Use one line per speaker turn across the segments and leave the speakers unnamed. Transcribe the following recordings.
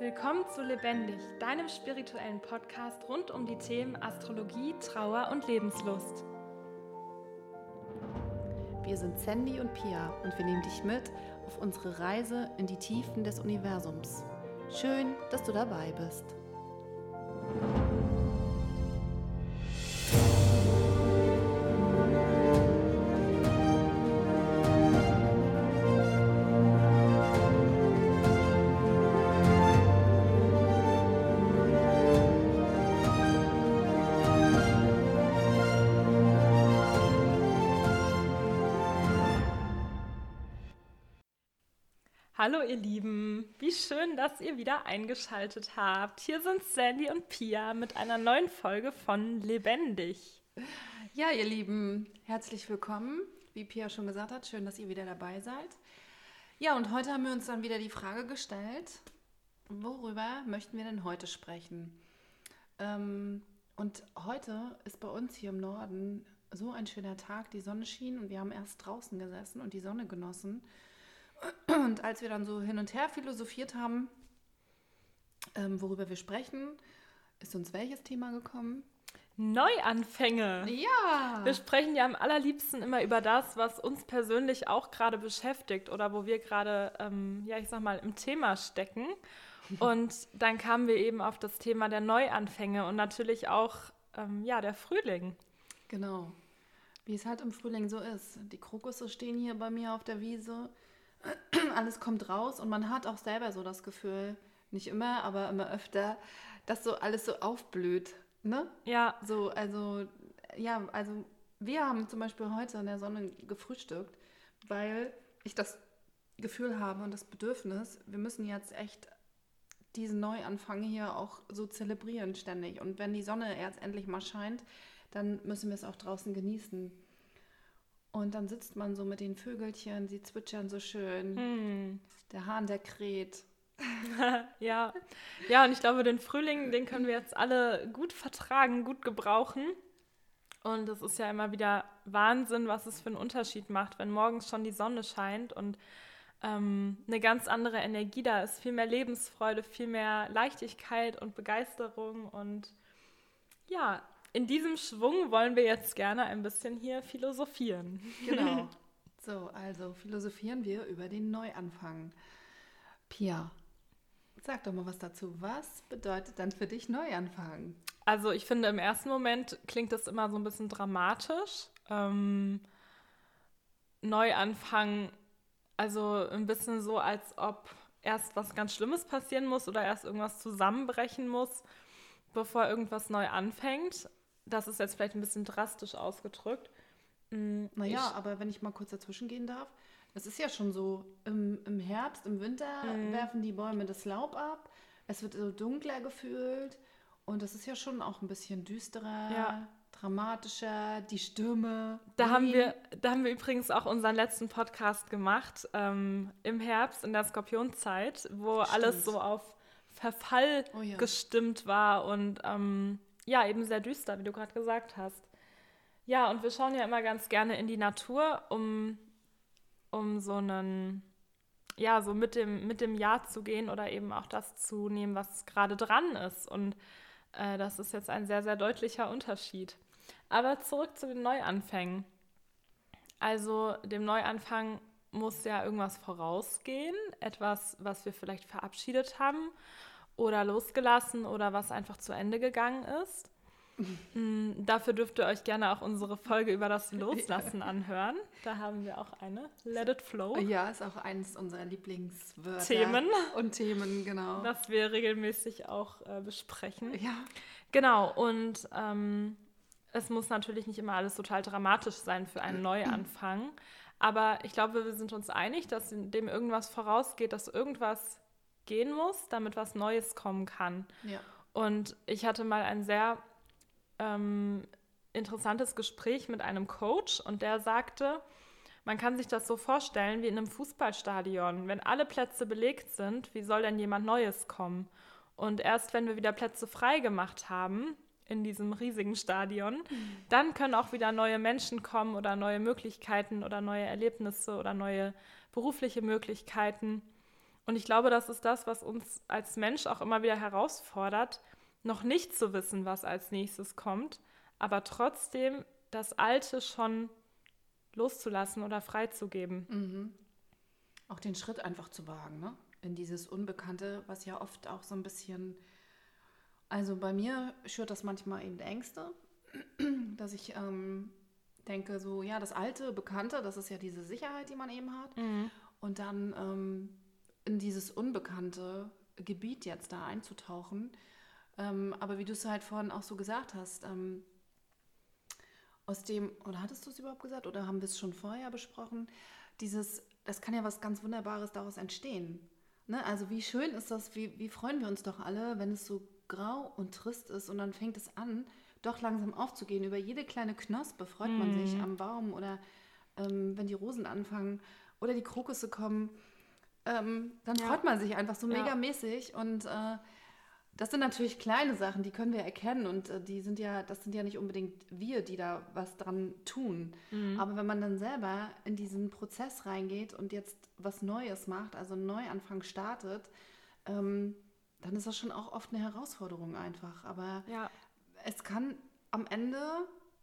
Willkommen zu Lebendig, deinem spirituellen Podcast rund um die Themen Astrologie, Trauer und Lebenslust.
Wir sind Sandy und Pia und wir nehmen dich mit auf unsere Reise in die Tiefen des Universums. Schön, dass du dabei bist.
Hallo ihr Lieben, wie schön, dass ihr wieder eingeschaltet habt. Hier sind Sandy und Pia mit einer neuen Folge von Lebendig.
Ja, ihr Lieben, herzlich willkommen. Wie Pia schon gesagt hat, schön, dass ihr wieder dabei seid. Ja, und heute haben wir uns dann wieder die Frage gestellt, worüber möchten wir denn heute sprechen? Ähm, und heute ist bei uns hier im Norden so ein schöner Tag, die Sonne schien und wir haben erst draußen gesessen und die Sonne genossen. Und als wir dann so hin und her philosophiert haben, ähm, worüber wir sprechen, ist uns welches Thema gekommen?
Neuanfänge.
Ja.
Wir sprechen ja am allerliebsten immer über das, was uns persönlich auch gerade beschäftigt oder wo wir gerade, ähm, ja, ich sag mal, im Thema stecken. Und dann kamen wir eben auf das Thema der Neuanfänge und natürlich auch, ähm, ja, der Frühling.
Genau. Wie es halt im Frühling so ist. Die Krokusse stehen hier bei mir auf der Wiese alles kommt raus und man hat auch selber so das Gefühl, nicht immer, aber immer öfter, dass so alles so aufblüht. Ne?
Ja.
So, also, ja, also wir haben zum Beispiel heute in der Sonne gefrühstückt, weil ich das Gefühl habe und das Bedürfnis, wir müssen jetzt echt diesen Neuanfang hier auch so zelebrieren ständig. Und wenn die Sonne jetzt endlich mal scheint, dann müssen wir es auch draußen genießen. Und dann sitzt man so mit den Vögelchen, sie zwitschern so schön.
Hm.
Der Hahn, der kräht.
ja. ja, und ich glaube, den Frühling, den können wir jetzt alle gut vertragen, gut gebrauchen. Und es ist ja immer wieder Wahnsinn, was es für einen Unterschied macht, wenn morgens schon die Sonne scheint und ähm, eine ganz andere Energie da ist, viel mehr Lebensfreude, viel mehr Leichtigkeit und Begeisterung. Und ja, in diesem Schwung wollen wir jetzt gerne ein bisschen hier philosophieren.
Genau. So, also philosophieren wir über den Neuanfang. Pia, sag doch mal was dazu. Was bedeutet dann für dich Neuanfang?
Also ich finde, im ersten Moment klingt das immer so ein bisschen dramatisch. Ähm, Neuanfang, also ein bisschen so, als ob erst was ganz Schlimmes passieren muss oder erst irgendwas zusammenbrechen muss, bevor irgendwas neu anfängt das ist jetzt vielleicht ein bisschen drastisch ausgedrückt.
Mm, naja, ich, aber wenn ich mal kurz dazwischen gehen darf, es ist ja schon so, im, im Herbst, im Winter mhm. werfen die Bäume das Laub ab, es wird so dunkler gefühlt und es ist ja schon auch ein bisschen düsterer. Ja. Dramatischer, die Stürme.
Da haben, wir, da haben wir übrigens auch unseren letzten Podcast gemacht, ähm, im Herbst, in der Skorpionzeit, wo Stimmt. alles so auf Verfall oh ja. gestimmt war und ähm, ja, eben sehr düster, wie du gerade gesagt hast. Ja, und wir schauen ja immer ganz gerne in die Natur, um, um so einen, ja, so mit dem, mit dem Jahr zu gehen oder eben auch das zu nehmen, was gerade dran ist. Und äh, das ist jetzt ein sehr, sehr deutlicher Unterschied. Aber zurück zu den Neuanfängen. Also dem Neuanfang muss ja irgendwas vorausgehen, etwas, was wir vielleicht verabschiedet haben oder losgelassen oder was einfach zu Ende gegangen ist. Mhm. Dafür dürft ihr euch gerne auch unsere Folge über das Loslassen anhören. Da haben wir auch eine. Let it flow.
Ja, ist auch eines unserer Lieblingswörter.
Themen.
Und Themen, genau.
Das wir regelmäßig auch äh, besprechen.
Ja.
Genau, und ähm, es muss natürlich nicht immer alles total dramatisch sein für einen Neuanfang. Aber ich glaube, wir sind uns einig, dass dem irgendwas vorausgeht, dass irgendwas gehen muss, damit was Neues kommen kann.
Ja.
Und ich hatte mal ein sehr ähm, interessantes Gespräch mit einem Coach und der sagte, man kann sich das so vorstellen wie in einem Fußballstadion. Wenn alle Plätze belegt sind, wie soll denn jemand Neues kommen? Und erst wenn wir wieder Plätze frei gemacht haben in diesem riesigen Stadion, mhm. dann können auch wieder neue Menschen kommen oder neue Möglichkeiten oder neue Erlebnisse oder neue berufliche Möglichkeiten. Und ich glaube, das ist das, was uns als Mensch auch immer wieder herausfordert, noch nicht zu wissen, was als nächstes kommt, aber trotzdem das Alte schon loszulassen oder freizugeben.
Mhm. Auch den Schritt einfach zu wagen, ne? In dieses Unbekannte, was ja oft auch so ein bisschen. Also bei mir schürt das manchmal eben Ängste, dass ich ähm, denke, so, ja, das alte, Bekannte, das ist ja diese Sicherheit, die man eben hat. Mhm. Und dann ähm, in dieses unbekannte Gebiet jetzt da einzutauchen. Ähm, aber wie du es halt vorhin auch so gesagt hast, ähm, aus dem, oder hattest du es überhaupt gesagt, oder haben wir es schon vorher besprochen, dieses, das kann ja was ganz Wunderbares daraus entstehen. Ne? Also wie schön ist das, wie, wie freuen wir uns doch alle, wenn es so grau und trist ist und dann fängt es an, doch langsam aufzugehen. Über jede kleine Knospe freut man sich mhm. am Baum oder ähm, wenn die Rosen anfangen oder die Krokusse kommen, ähm, dann ja. freut man sich einfach so ja. megamäßig und äh, das sind natürlich kleine Sachen, die können wir erkennen und äh, die sind ja, das sind ja nicht unbedingt wir, die da was dran tun. Mhm. Aber wenn man dann selber in diesen Prozess reingeht und jetzt was Neues macht, also einen Neuanfang startet, ähm, dann ist das schon auch oft eine Herausforderung einfach. Aber ja. es kann am Ende,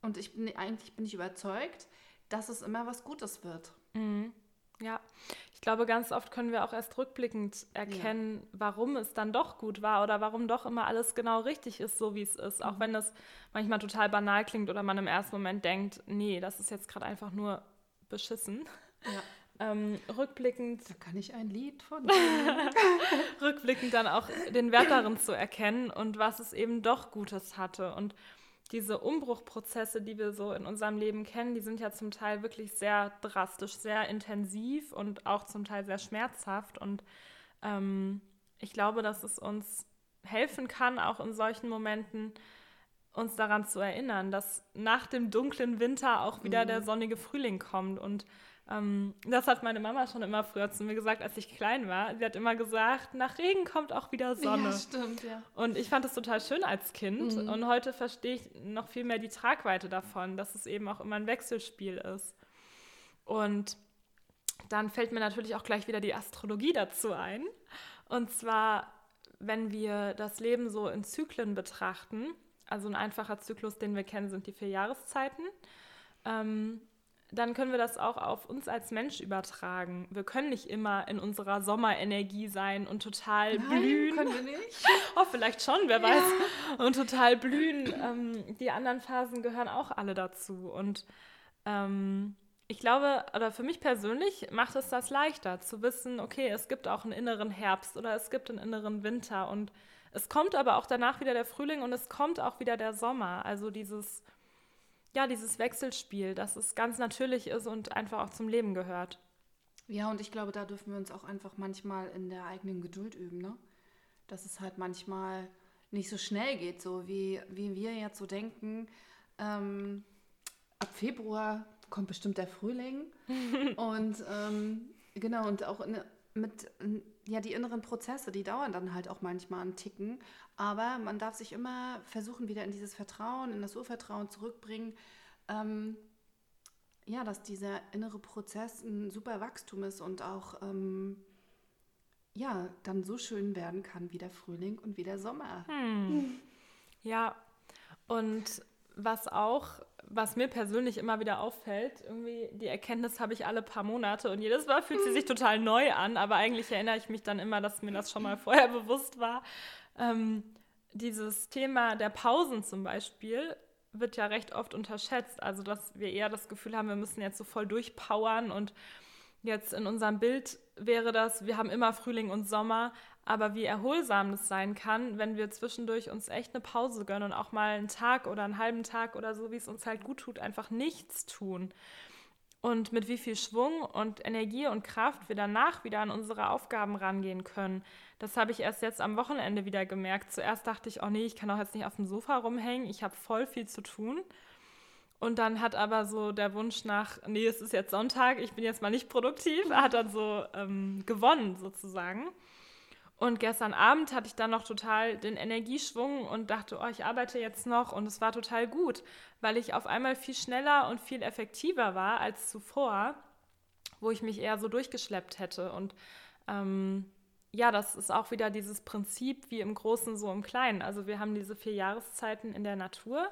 und ich bin eigentlich bin ich überzeugt, dass es immer was Gutes wird.
Mhm. Ja, ich glaube, ganz oft können wir auch erst rückblickend erkennen, ja. warum es dann doch gut war oder warum doch immer alles genau richtig ist, so wie es ist. Mhm. Auch wenn es manchmal total banal klingt oder man im ersten Moment denkt, nee, das ist jetzt gerade einfach nur beschissen. Ja. Ähm, rückblickend.
Da kann ich ein Lied von.
rückblickend dann auch den Wert darin zu erkennen und was es eben doch Gutes hatte. Und diese Umbruchprozesse, die wir so in unserem Leben kennen, die sind ja zum Teil wirklich sehr drastisch, sehr intensiv und auch zum Teil sehr schmerzhaft. Und ähm, ich glaube, dass es uns helfen kann, auch in solchen Momenten uns daran zu erinnern, dass nach dem dunklen Winter auch wieder mhm. der sonnige Frühling kommt und ähm, das hat meine Mama schon immer früher zu mir gesagt, als ich klein war. Sie hat immer gesagt, nach Regen kommt auch wieder Sonne. Ja,
stimmt, ja.
Und ich fand das total schön als Kind. Mhm. Und heute verstehe ich noch viel mehr die Tragweite davon, dass es eben auch immer ein Wechselspiel ist. Und dann fällt mir natürlich auch gleich wieder die Astrologie dazu ein. Und zwar, wenn wir das Leben so in Zyklen betrachten, also ein einfacher Zyklus, den wir kennen, sind die vier Jahreszeiten. Ähm, dann können wir das auch auf uns als Mensch übertragen. Wir können nicht immer in unserer Sommerenergie sein und total
Nein,
blühen.
können wir nicht.
Oh, vielleicht schon, wer ja. weiß. Und total blühen. Ähm, die anderen Phasen gehören auch alle dazu. Und ähm, ich glaube, oder für mich persönlich macht es das leichter zu wissen, okay, es gibt auch einen inneren Herbst oder es gibt einen inneren Winter. Und es kommt aber auch danach wieder der Frühling und es kommt auch wieder der Sommer. Also dieses ja, dieses Wechselspiel, dass es ganz natürlich ist und einfach auch zum Leben gehört.
Ja, und ich glaube, da dürfen wir uns auch einfach manchmal in der eigenen Geduld üben, ne? Dass es halt manchmal nicht so schnell geht, so wie, wie wir jetzt so denken. Ähm, ab Februar kommt bestimmt der Frühling. und ähm, genau, und auch in, mit ja, die inneren Prozesse, die dauern dann halt auch manchmal einen Ticken. Aber man darf sich immer versuchen, wieder in dieses Vertrauen, in das Urvertrauen zurückbringen. Ähm, ja, dass dieser innere Prozess ein super Wachstum ist und auch ähm, ja, dann so schön werden kann wie der Frühling und wie der Sommer.
Hm. Ja, und was auch, was mir persönlich immer wieder auffällt, irgendwie die Erkenntnis habe ich alle paar Monate und jedes Mal fühlt sie sich total neu an, aber eigentlich erinnere ich mich dann immer, dass mir das schon mal vorher bewusst war. Ähm, dieses Thema der Pausen zum Beispiel wird ja recht oft unterschätzt. Also, dass wir eher das Gefühl haben, wir müssen jetzt so voll durchpowern und jetzt in unserem Bild wäre das, wir haben immer Frühling und Sommer, aber wie erholsam das sein kann, wenn wir zwischendurch uns echt eine Pause gönnen und auch mal einen Tag oder einen halben Tag oder so, wie es uns halt gut tut, einfach nichts tun. Und mit wie viel Schwung und Energie und Kraft wir danach wieder an unsere Aufgaben rangehen können. Das habe ich erst jetzt am Wochenende wieder gemerkt. Zuerst dachte ich, oh nee, ich kann auch jetzt nicht auf dem Sofa rumhängen, ich habe voll viel zu tun. Und dann hat aber so der Wunsch nach, nee, es ist jetzt Sonntag, ich bin jetzt mal nicht produktiv, hat dann so ähm, gewonnen sozusagen. Und gestern Abend hatte ich dann noch total den Energieschwung und dachte, oh, ich arbeite jetzt noch und es war total gut, weil ich auf einmal viel schneller und viel effektiver war als zuvor, wo ich mich eher so durchgeschleppt hätte. Und ähm, ja, das ist auch wieder dieses Prinzip wie im Großen, so im Kleinen. Also wir haben diese vier Jahreszeiten in der Natur.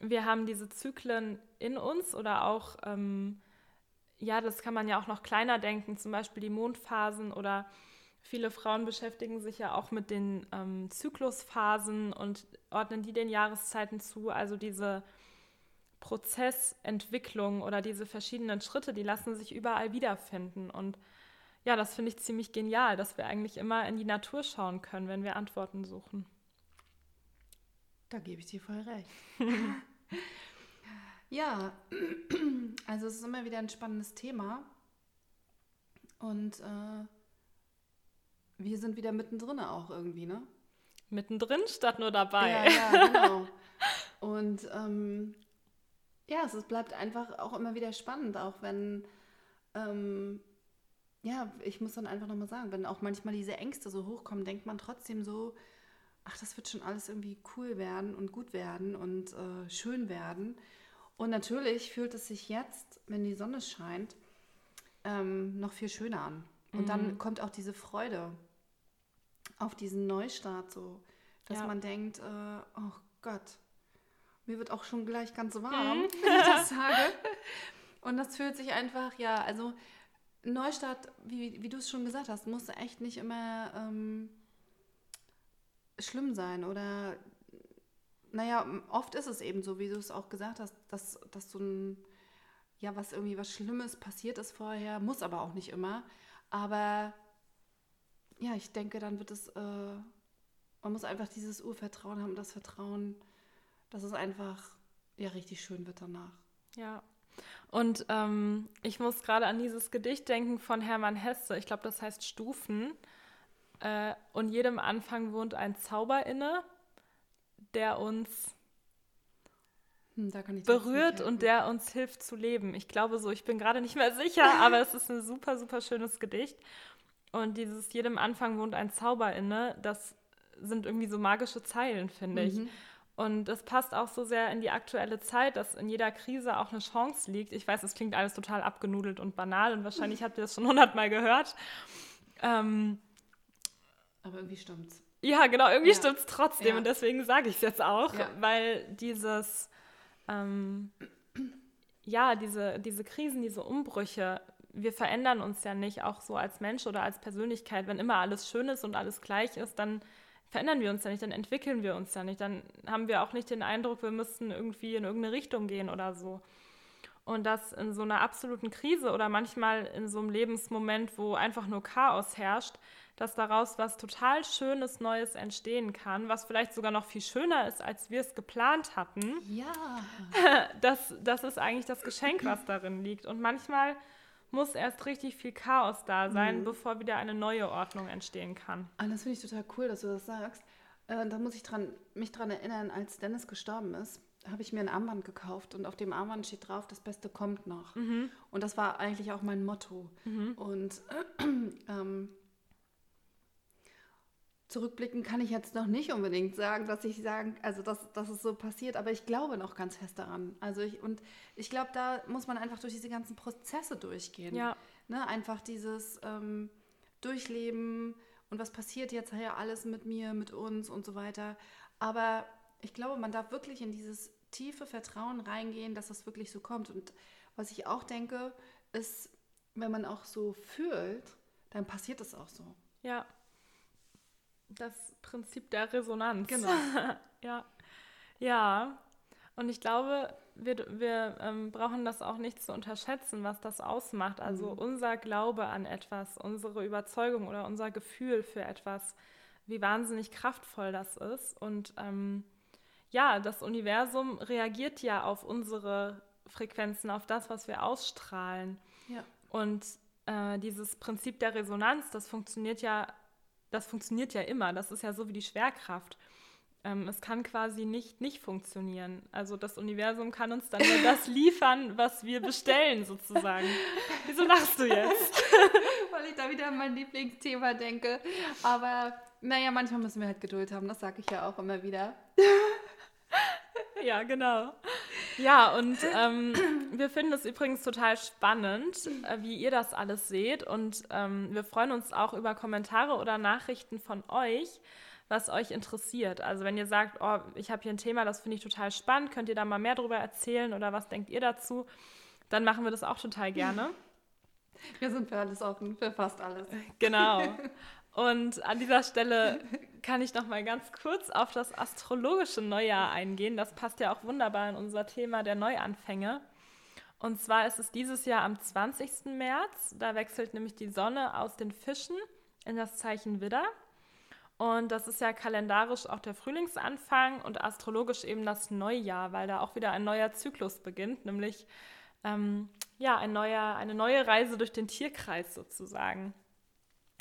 Wir haben diese Zyklen in uns oder auch, ähm, ja, das kann man ja auch noch kleiner denken, zum Beispiel die Mondphasen oder viele Frauen beschäftigen sich ja auch mit den ähm, Zyklusphasen und ordnen die den Jahreszeiten zu. Also diese Prozessentwicklung oder diese verschiedenen Schritte, die lassen sich überall wiederfinden. Und ja, das finde ich ziemlich genial, dass wir eigentlich immer in die Natur schauen können, wenn wir Antworten suchen.
Da gebe ich dir voll recht. ja, also es ist immer wieder ein spannendes Thema. Und äh, wir sind wieder mittendrin auch irgendwie, ne?
Mittendrin statt nur dabei.
Ja, ja, genau. Und ähm, ja, es bleibt einfach auch immer wieder spannend, auch wenn, ähm, ja, ich muss dann einfach nochmal sagen, wenn auch manchmal diese Ängste so hochkommen, denkt man trotzdem so, ach, das wird schon alles irgendwie cool werden und gut werden und äh, schön werden. Und natürlich fühlt es sich jetzt, wenn die Sonne scheint, ähm, noch viel schöner an. Und mhm. dann kommt auch diese Freude auf diesen Neustart so, dass ja. man denkt, äh, oh Gott, mir wird auch schon gleich ganz warm, mhm. wenn ich das sage. Und das fühlt sich einfach, ja, also Neustart, wie, wie du es schon gesagt hast, muss echt nicht immer ähm, schlimm sein oder naja, oft ist es eben so, wie du es auch gesagt hast, dass, dass so ein, ja, was irgendwie was Schlimmes passiert ist vorher, muss aber auch nicht immer. Aber ja, ich denke, dann wird es, äh, man muss einfach dieses Urvertrauen haben, das Vertrauen, dass es einfach ja richtig schön wird danach.
Ja. Und ähm, ich muss gerade an dieses Gedicht denken von Hermann Hesse. Ich glaube, das heißt Stufen. Äh, und jedem Anfang wohnt ein Zauber inne, der uns hm, berührt und der uns hilft zu leben. Ich glaube so, ich bin gerade nicht mehr sicher, aber es ist ein super, super schönes Gedicht. Und dieses jedem Anfang wohnt ein Zauber inne, das sind irgendwie so magische Zeilen, finde mhm. ich. Und das passt auch so sehr in die aktuelle Zeit, dass in jeder Krise auch eine Chance liegt. Ich weiß, es klingt alles total abgenudelt und banal und wahrscheinlich habt ihr das schon hundertmal gehört. Ähm,
Aber irgendwie stimmt's.
Ja, genau, irgendwie ja. stimmt's trotzdem ja. und deswegen sage ich es jetzt auch, ja. weil dieses, ähm, ja, diese, diese Krisen, diese Umbrüche, wir verändern uns ja nicht, auch so als Mensch oder als Persönlichkeit. Wenn immer alles schön ist und alles gleich ist, dann verändern wir uns ja nicht, dann entwickeln wir uns ja nicht. Dann haben wir auch nicht den Eindruck, wir müssten irgendwie in irgendeine Richtung gehen oder so. Und das in so einer absoluten Krise oder manchmal in so einem Lebensmoment, wo einfach nur Chaos herrscht, dass daraus was total Schönes, Neues entstehen kann, was vielleicht sogar noch viel schöner ist, als wir es geplant hatten.
Ja.
Das, das ist eigentlich das Geschenk, was darin liegt. Und manchmal muss erst richtig viel Chaos da sein, mhm. bevor wieder eine neue Ordnung entstehen kann.
Ah, das finde ich total cool, dass du das sagst. Äh, da muss ich dran, mich daran erinnern, als Dennis gestorben ist, habe ich mir ein Armband gekauft und auf dem Armband steht drauf, das Beste kommt noch. Mhm. Und das war eigentlich auch mein Motto. Mhm. Und ähm, zurückblicken kann ich jetzt noch nicht unbedingt sagen, dass ich sagen, also dass, dass es so passiert, aber ich glaube noch ganz fest daran. Also ich, und ich glaube, da muss man einfach durch diese ganzen Prozesse durchgehen.
Ja.
Ne? Einfach dieses ähm, Durchleben und was passiert jetzt ja alles mit mir, mit uns und so weiter. Aber ich glaube, man darf wirklich in dieses tiefe Vertrauen reingehen, dass das wirklich so kommt. Und was ich auch denke, ist, wenn man auch so fühlt, dann passiert es auch so.
Ja. Das Prinzip der Resonanz.
Genau.
ja. Ja. Und ich glaube, wir, wir ähm, brauchen das auch nicht zu unterschätzen, was das ausmacht. Also mhm. unser Glaube an etwas, unsere Überzeugung oder unser Gefühl für etwas, wie wahnsinnig kraftvoll das ist. Und ähm, ja, das Universum reagiert ja auf unsere Frequenzen, auf das, was wir ausstrahlen.
Ja.
Und äh, dieses Prinzip der Resonanz, das funktioniert ja das funktioniert ja immer. Das ist ja so wie die Schwerkraft. Ähm, es kann quasi nicht nicht funktionieren. Also das Universum kann uns dann nur das liefern, was wir bestellen, sozusagen. Wieso lachst du jetzt?
Weil ich da wieder an mein Lieblingsthema denke. Aber naja, manchmal müssen wir halt Geduld haben. Das sage ich ja auch immer wieder.
ja, genau. Ja, und ähm, wir finden es übrigens total spannend, äh, wie ihr das alles seht. Und ähm, wir freuen uns auch über Kommentare oder Nachrichten von euch, was euch interessiert. Also wenn ihr sagt, oh, ich habe hier ein Thema, das finde ich total spannend, könnt ihr da mal mehr darüber erzählen oder was denkt ihr dazu? Dann machen wir das auch total gerne.
Wir sind für alles offen, für fast alles.
Genau. Und an dieser Stelle kann ich noch mal ganz kurz auf das astrologische Neujahr eingehen. Das passt ja auch wunderbar in unser Thema der Neuanfänge. Und zwar ist es dieses Jahr am 20. März. Da wechselt nämlich die Sonne aus den Fischen in das Zeichen Widder. Und das ist ja kalendarisch auch der Frühlingsanfang und astrologisch eben das Neujahr, weil da auch wieder ein neuer Zyklus beginnt, nämlich ähm, ja, ein neuer, eine neue Reise durch den Tierkreis sozusagen.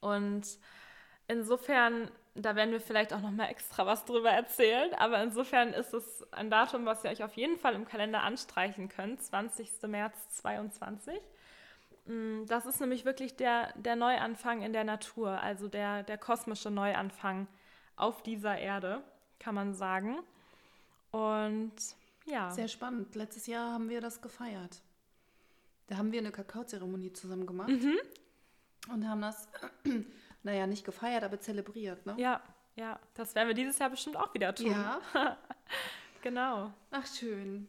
Und insofern, da werden wir vielleicht auch noch mal extra was drüber erzählen, aber insofern ist es ein Datum, was ihr euch auf jeden Fall im Kalender anstreichen könnt, 20. März 22. Mm, das ist nämlich wirklich der, der Neuanfang in der Natur, also der, der kosmische Neuanfang auf dieser Erde, kann man sagen. Und ja.
Sehr spannend. Letztes Jahr haben wir das gefeiert. Da haben wir eine Kakaozeremonie zusammen gemacht mhm. und haben das, naja, nicht gefeiert, aber zelebriert. Ne?
Ja, ja. Das werden wir dieses Jahr bestimmt auch wieder tun. Ja. genau.
Ach, schön.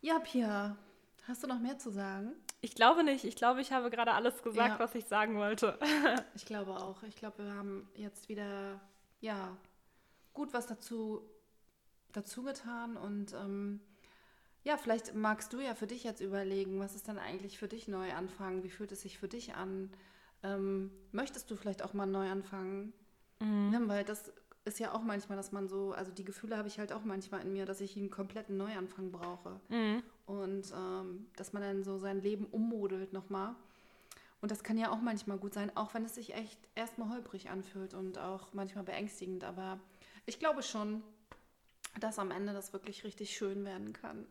Ja, Pia, hast du noch mehr zu sagen?
Ich glaube nicht. Ich glaube, ich habe gerade alles gesagt, ja. was ich sagen wollte.
ich glaube auch. Ich glaube, wir haben jetzt wieder, ja, gut was dazu, dazu getan und ähm, ja, vielleicht magst du ja für dich jetzt überlegen, was ist denn eigentlich für dich neu anfangen? Wie fühlt es sich für dich an? Ähm, möchtest du vielleicht auch mal neu anfangen? Mhm. Ja, weil das ist ja auch manchmal, dass man so, also die Gefühle habe ich halt auch manchmal in mir, dass ich einen kompletten Neuanfang brauche. Mhm. Und ähm, dass man dann so sein Leben ummodelt nochmal. Und das kann ja auch manchmal gut sein, auch wenn es sich echt erstmal holprig anfühlt und auch manchmal beängstigend. Aber ich glaube schon, dass am Ende das wirklich richtig schön werden kann.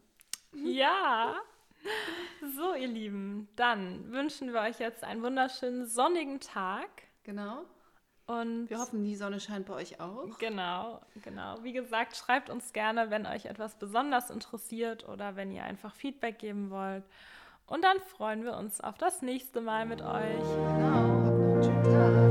Ja. So, ihr Lieben, dann wünschen wir euch jetzt einen wunderschönen sonnigen Tag.
Genau. Und wir hoffen, die Sonne scheint bei euch auch.
Genau, genau. Wie gesagt, schreibt uns gerne, wenn euch etwas besonders interessiert oder wenn ihr einfach Feedback geben wollt. Und dann freuen wir uns auf das nächste Mal mit euch. Genau.